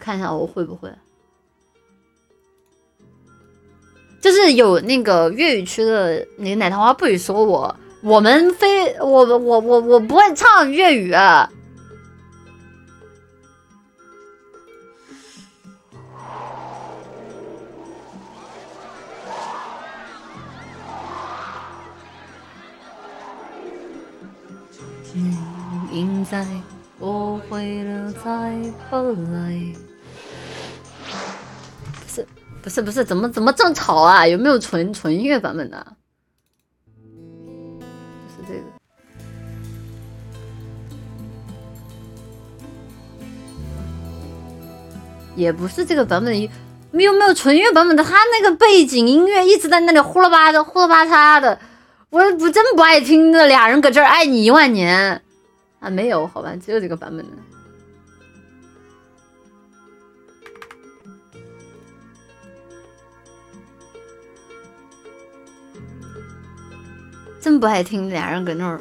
看一下我会不会，就是有那个粤语区的那个奶糖花不语说我，我们非我我我我不会唱粤语啊。应在我会了再不来。不是不是，怎么怎么这么吵啊？有没有纯纯音乐版本的？是这个，也不是这个版本。有没有纯音乐版本的？他那个背景音乐一直在那里呼啦吧的呼啦吧嚓的。我不真不爱听的，俩人搁这儿爱你一万年啊，没有好吧，只有这个版本的，真不爱听，俩人搁那儿。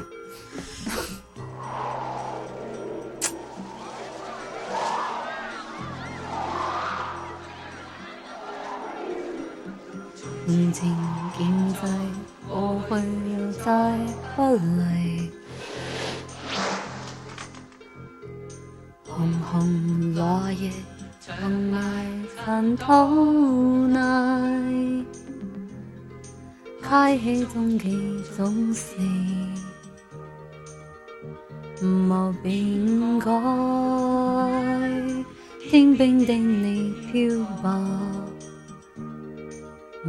我会又再不来，红红落叶长埋尘土内，开起终几种事，无变改，天冰定你漂泊，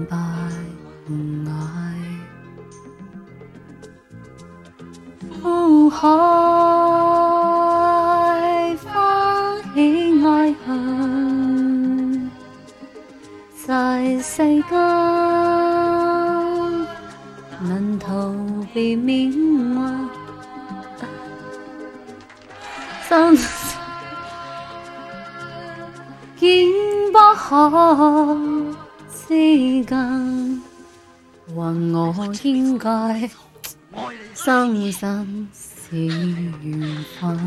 拜爱。苦海翻起爱恨，在世间间能逃避命运，生见不可之间，还我应该。生生是缘分。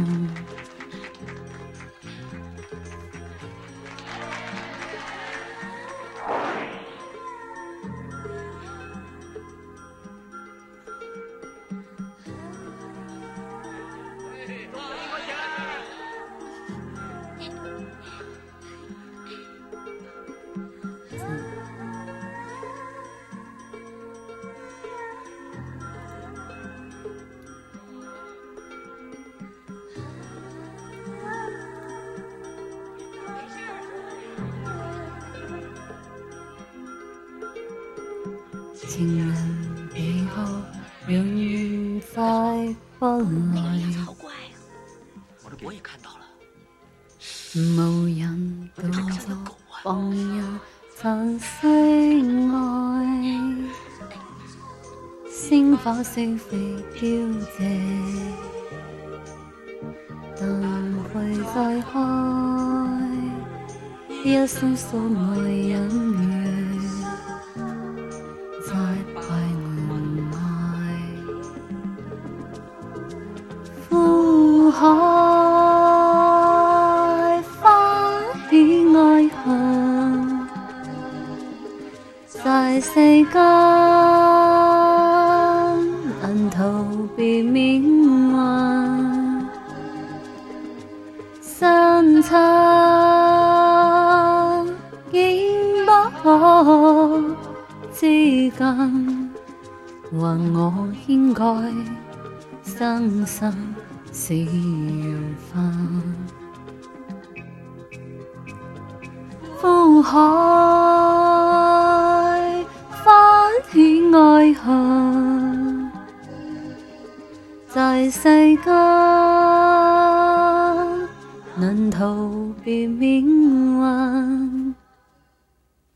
情人背后，永远再不来。好怪呀！我的我也看到了。无人独坐，放任残星爱，星火虽飞飘谢，但会再开，一生所爱隐约。海翻起爱恨，在世间难逃避命运，深情竟不可之间，还我应该生生。是缘分，苦海翻起爱恨，在世间难逃避命运。